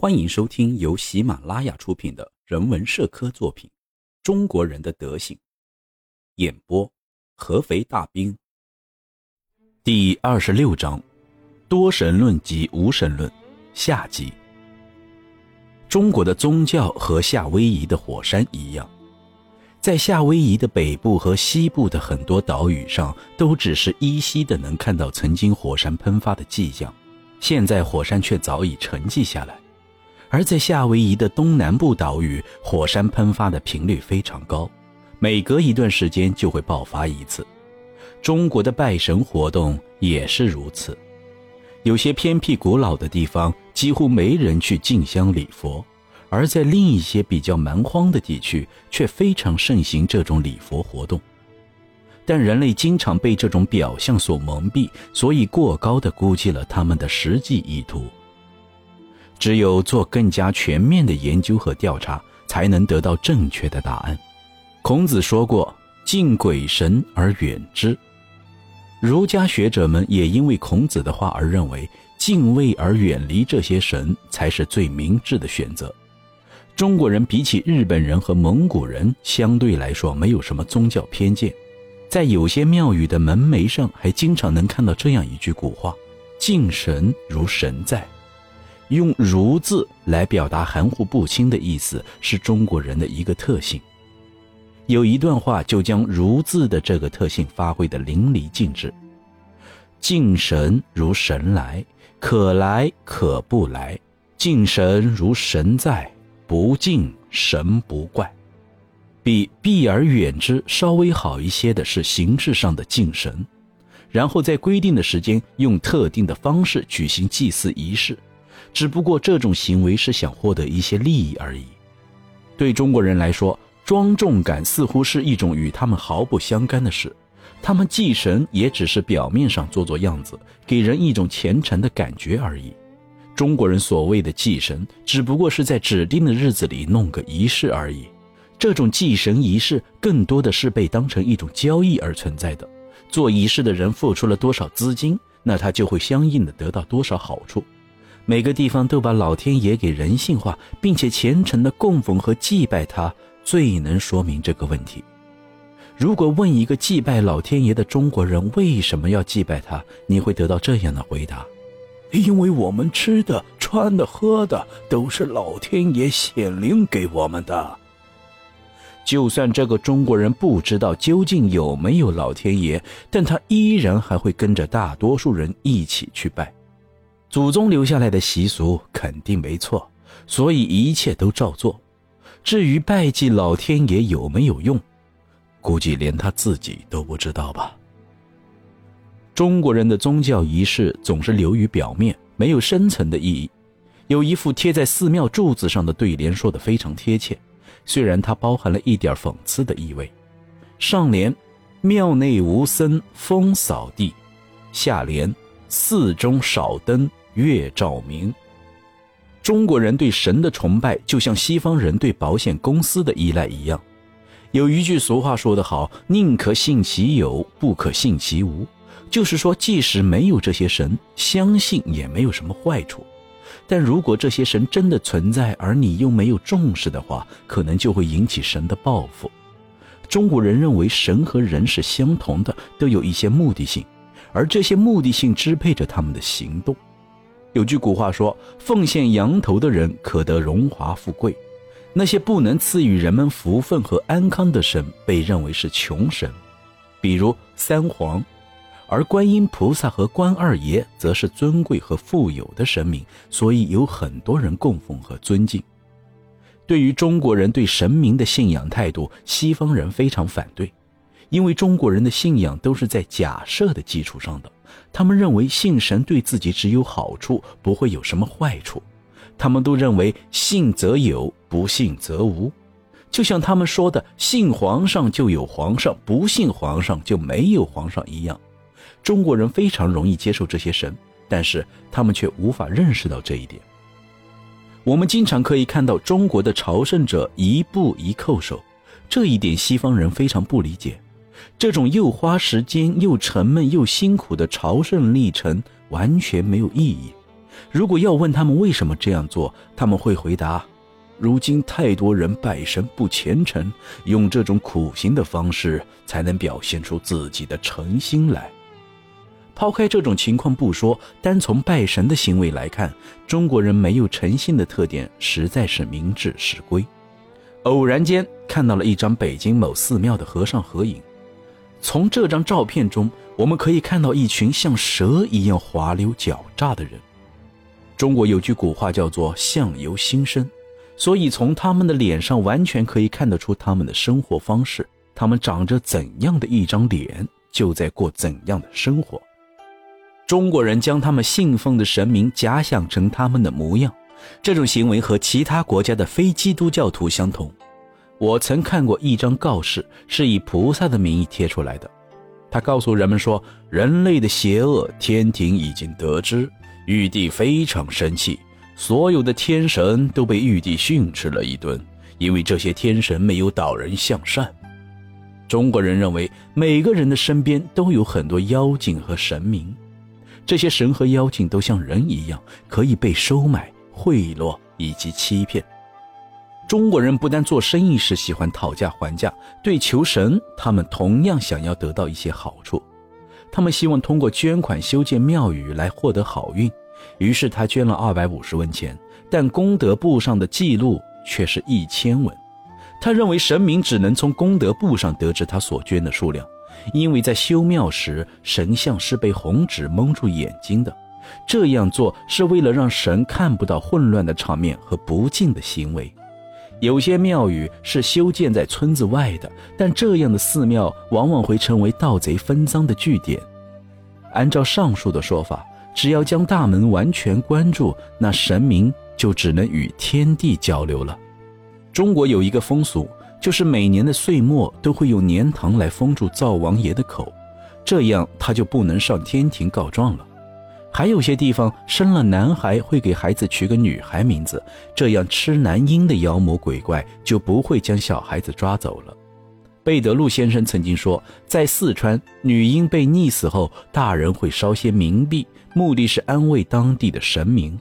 欢迎收听由喜马拉雅出品的人文社科作品《中国人的德行》，演播合肥大兵。第二十六章：多神论及无神论下集。中国的宗教和夏威夷的火山一样，在夏威夷的北部和西部的很多岛屿上，都只是依稀的能看到曾经火山喷发的迹象。现在火山却早已沉寂下来，而在夏威夷的东南部岛屿，火山喷发的频率非常高，每隔一段时间就会爆发一次。中国的拜神活动也是如此，有些偏僻古老的地方几乎没人去敬香礼佛，而在另一些比较蛮荒的地区却非常盛行这种礼佛活动。但人类经常被这种表象所蒙蔽，所以过高的估计了他们的实际意图。只有做更加全面的研究和调查，才能得到正确的答案。孔子说过：“敬鬼神而远之。”儒家学者们也因为孔子的话而认为，敬畏而远离这些神才是最明智的选择。中国人比起日本人和蒙古人，相对来说没有什么宗教偏见。在有些庙宇的门楣上，还经常能看到这样一句古话：“敬神如神在。”用“如”字来表达含糊不清的意思，是中国人的一个特性。有一段话就将“如”字的这个特性发挥得淋漓尽致：“敬神如神来，可来可不来；敬神如神在，不敬神不怪。”比避而远之稍微好一些的是形式上的敬神，然后在规定的时间用特定的方式举行祭祀仪式，只不过这种行为是想获得一些利益而已。对中国人来说，庄重感似乎是一种与他们毫不相干的事，他们祭神也只是表面上做做样子，给人一种虔诚的感觉而已。中国人所谓的祭神，只不过是在指定的日子里弄个仪式而已。这种祭神仪式更多的是被当成一种交易而存在的。做仪式的人付出了多少资金，那他就会相应的得到多少好处。每个地方都把老天爷给人性化，并且虔诚的供奉和祭拜他，最能说明这个问题。如果问一个祭拜老天爷的中国人为什么要祭拜他，你会得到这样的回答：因为我们吃的、穿的、喝的都是老天爷显灵给我们的。就算这个中国人不知道究竟有没有老天爷，但他依然还会跟着大多数人一起去拜。祖宗留下来的习俗肯定没错，所以一切都照做。至于拜祭老天爷有没有用，估计连他自己都不知道吧。中国人的宗教仪式总是流于表面，没有深层的意义。有一副贴在寺庙柱子上的对联说的非常贴切。虽然它包含了一点讽刺的意味，上联“庙内无僧风扫地”，下联“寺中少灯月照明”。中国人对神的崇拜，就像西方人对保险公司的依赖一样。有一句俗话说得好：“宁可信其有，不可信其无。”就是说，即使没有这些神，相信也没有什么坏处。但如果这些神真的存在，而你又没有重视的话，可能就会引起神的报复。中国人认为神和人是相同的，都有一些目的性，而这些目的性支配着他们的行动。有句古话说：“奉献羊头的人可得荣华富贵。”那些不能赐予人们福分和安康的神，被认为是穷神，比如三皇。而观音菩萨和关二爷则是尊贵和富有的神明，所以有很多人供奉和尊敬。对于中国人对神明的信仰态度，西方人非常反对，因为中国人的信仰都是在假设的基础上的。他们认为信神对自己只有好处，不会有什么坏处。他们都认为信则有，不信则无。就像他们说的“信皇上就有皇上，不信皇上就没有皇上”一样。中国人非常容易接受这些神，但是他们却无法认识到这一点。我们经常可以看到中国的朝圣者一步一叩首，这一点西方人非常不理解。这种又花时间又沉闷又辛苦的朝圣历程完全没有意义。如果要问他们为什么这样做，他们会回答：如今太多人拜神不虔诚，用这种苦行的方式才能表现出自己的诚心来。抛开这种情况不说，单从拜神的行为来看，中国人没有诚信的特点实在是名至实归。偶然间看到了一张北京某寺庙的和尚合影，从这张照片中，我们可以看到一群像蛇一样滑溜狡诈的人。中国有句古话叫做“相由心生”，所以从他们的脸上完全可以看得出他们的生活方式。他们长着怎样的一张脸，就在过怎样的生活。中国人将他们信奉的神明假想成他们的模样，这种行为和其他国家的非基督教徒相同。我曾看过一张告示，是以菩萨的名义贴出来的。他告诉人们说，人类的邪恶，天庭已经得知，玉帝非常生气，所有的天神都被玉帝训斥了一顿，因为这些天神没有导人向善。中国人认为，每个人的身边都有很多妖精和神明。这些神和妖精都像人一样，可以被收买、贿赂以及欺骗。中国人不但做生意时喜欢讨价还价，对求神，他们同样想要得到一些好处。他们希望通过捐款修建庙宇来获得好运。于是他捐了二百五十文钱，但功德簿上的记录却是一千文。他认为神明只能从功德簿上得知他所捐的数量。因为在修庙时，神像是被红纸蒙住眼睛的，这样做是为了让神看不到混乱的场面和不敬的行为。有些庙宇是修建在村子外的，但这样的寺庙往往会成为盗贼分赃的据点。按照上述的说法，只要将大门完全关住，那神明就只能与天地交流了。中国有一个风俗。就是每年的岁末都会用年糖来封住灶王爷的口，这样他就不能上天庭告状了。还有些地方生了男孩会给孩子取个女孩名字，这样吃男婴的妖魔鬼怪就不会将小孩子抓走了。贝德路先生曾经说，在四川，女婴被溺死后，大人会烧些冥币，目的是安慰当地的神明。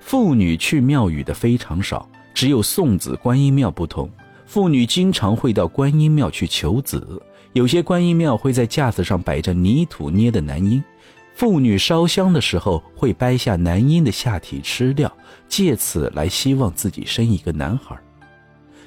妇女去庙宇的非常少，只有送子观音庙不同。妇女经常会到观音庙去求子，有些观音庙会在架子上摆着泥土捏的男婴，妇女烧香的时候会掰下男婴的下体吃掉，借此来希望自己生一个男孩。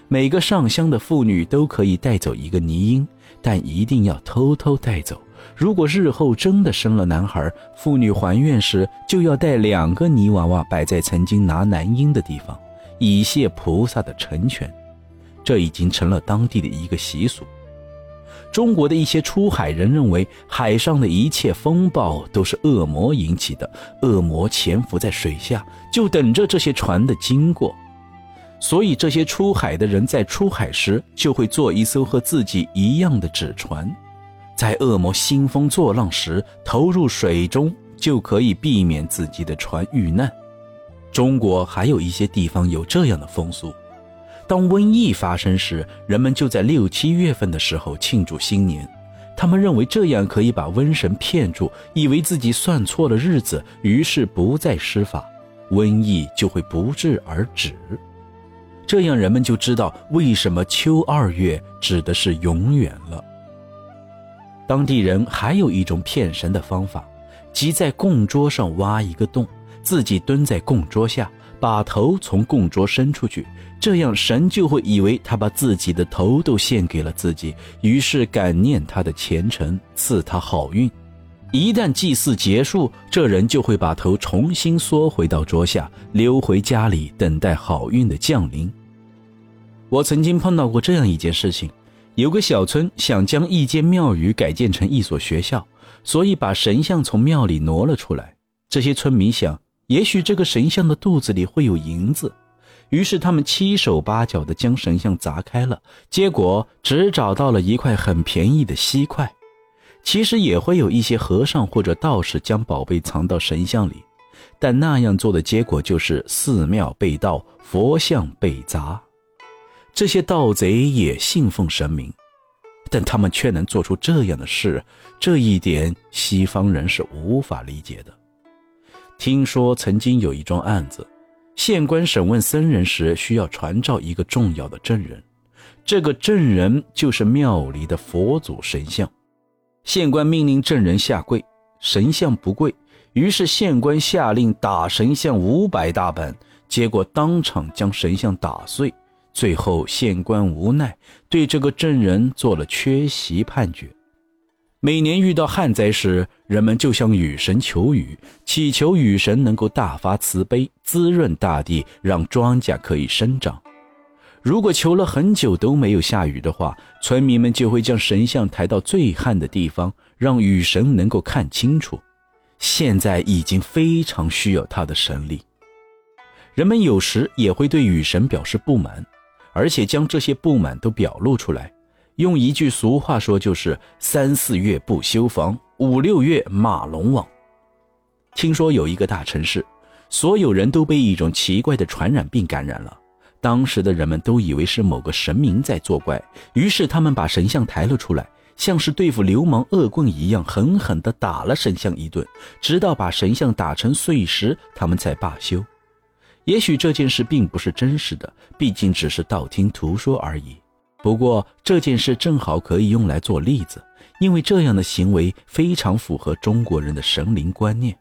每个上香的妇女都可以带走一个泥婴，但一定要偷偷带走。如果日后真的生了男孩，妇女还愿时就要带两个泥娃娃摆在曾经拿男婴的地方，以谢菩萨的成全。这已经成了当地的一个习俗。中国的一些出海人认为，海上的一切风暴都是恶魔引起的，恶魔潜伏在水下，就等着这些船的经过。所以，这些出海的人在出海时就会做一艘和自己一样的纸船，在恶魔兴风作浪时投入水中，就可以避免自己的船遇难。中国还有一些地方有这样的风俗。当瘟疫发生时，人们就在六七月份的时候庆祝新年。他们认为这样可以把瘟神骗住，以为自己算错了日子，于是不再施法，瘟疫就会不治而止。这样人们就知道为什么秋二月指的是永远了。当地人还有一种骗神的方法，即在供桌上挖一个洞，自己蹲在供桌下。把头从供桌伸出去，这样神就会以为他把自己的头都献给了自己，于是感念他的虔诚，赐他好运。一旦祭祀结束，这人就会把头重新缩回到桌下，溜回家里等待好运的降临。我曾经碰到过这样一件事情：有个小村想将一间庙宇改建成一所学校，所以把神像从庙里挪了出来。这些村民想。也许这个神像的肚子里会有银子，于是他们七手八脚地将神像砸开了，结果只找到了一块很便宜的锡块。其实也会有一些和尚或者道士将宝贝藏到神像里，但那样做的结果就是寺庙被盗，佛像被砸。这些盗贼也信奉神明，但他们却能做出这样的事，这一点西方人是无法理解的。听说曾经有一桩案子，县官审问僧人时需要传召一个重要的证人，这个证人就是庙里的佛祖神像。县官命令证人下跪，神像不跪，于是县官下令打神像五百大板，结果当场将神像打碎。最后县官无奈，对这个证人做了缺席判决。每年遇到旱灾时，人们就向雨神求雨，祈求雨神能够大发慈悲，滋润大地，让庄稼可以生长。如果求了很久都没有下雨的话，村民们就会将神像抬到最旱的地方，让雨神能够看清楚。现在已经非常需要他的神力。人们有时也会对雨神表示不满，而且将这些不满都表露出来。用一句俗话说，就是三四月不修房，五六月马龙王。听说有一个大城市，所有人都被一种奇怪的传染病感染了。当时的人们都以为是某个神明在作怪，于是他们把神像抬了出来，像是对付流氓恶棍一样，狠狠地打了神像一顿，直到把神像打成碎石，他们才罢休。也许这件事并不是真实的，毕竟只是道听途说而已。不过这件事正好可以用来做例子，因为这样的行为非常符合中国人的神灵观念。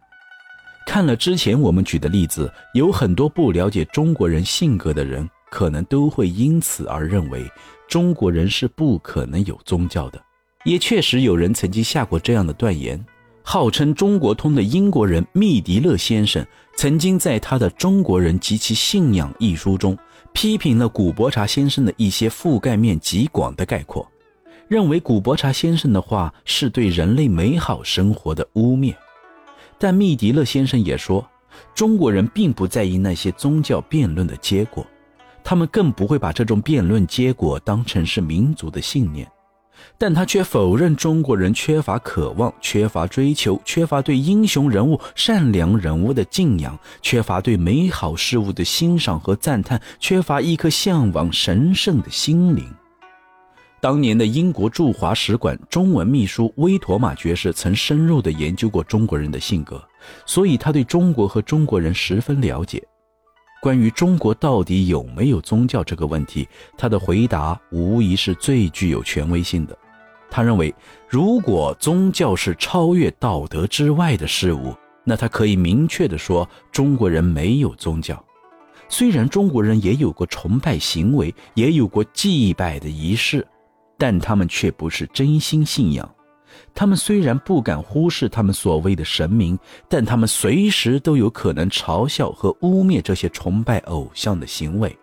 看了之前我们举的例子，有很多不了解中国人性格的人，可能都会因此而认为中国人是不可能有宗教的。也确实有人曾经下过这样的断言。号称中国通的英国人密迪勒先生，曾经在他的《中国人及其信仰》一书中。批评了古伯茶先生的一些覆盖面极广的概括，认为古伯茶先生的话是对人类美好生活的污蔑。但密迪勒先生也说，中国人并不在意那些宗教辩论的结果，他们更不会把这种辩论结果当成是民族的信念。但他却否认中国人缺乏渴望、缺乏追求、缺乏对英雄人物、善良人物的敬仰、缺乏对美好事物的欣赏和赞叹、缺乏一颗向往神圣的心灵。当年的英国驻华使馆中文秘书威妥玛爵士曾深入地研究过中国人的性格，所以他对中国和中国人十分了解。关于中国到底有没有宗教这个问题，他的回答无疑是最具有权威性的。他认为，如果宗教是超越道德之外的事物，那他可以明确地说，中国人没有宗教。虽然中国人也有过崇拜行为，也有过祭拜的仪式，但他们却不是真心信仰。他们虽然不敢忽视他们所谓的神明，但他们随时都有可能嘲笑和污蔑这些崇拜偶像的行为。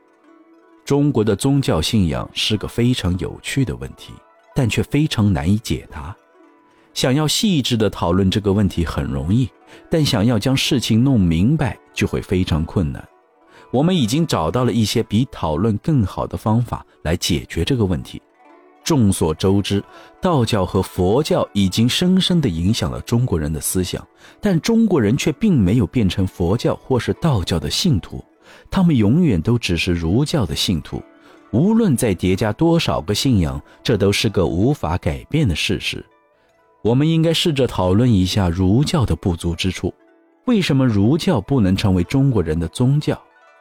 中国的宗教信仰是个非常有趣的问题，但却非常难以解答。想要细致地讨论这个问题很容易，但想要将事情弄明白就会非常困难。我们已经找到了一些比讨论更好的方法来解决这个问题。众所周知，道教和佛教已经深深地影响了中国人的思想，但中国人却并没有变成佛教或是道教的信徒，他们永远都只是儒教的信徒。无论再叠加多少个信仰，这都是个无法改变的事实。我们应该试着讨论一下儒教的不足之处，为什么儒教不能成为中国人的宗教，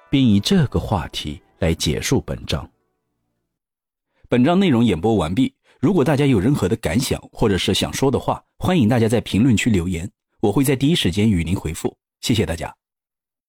并以这个话题来结束本章。本章内容演播完毕。如果大家有任何的感想或者是想说的话，欢迎大家在评论区留言，我会在第一时间与您回复。谢谢大家。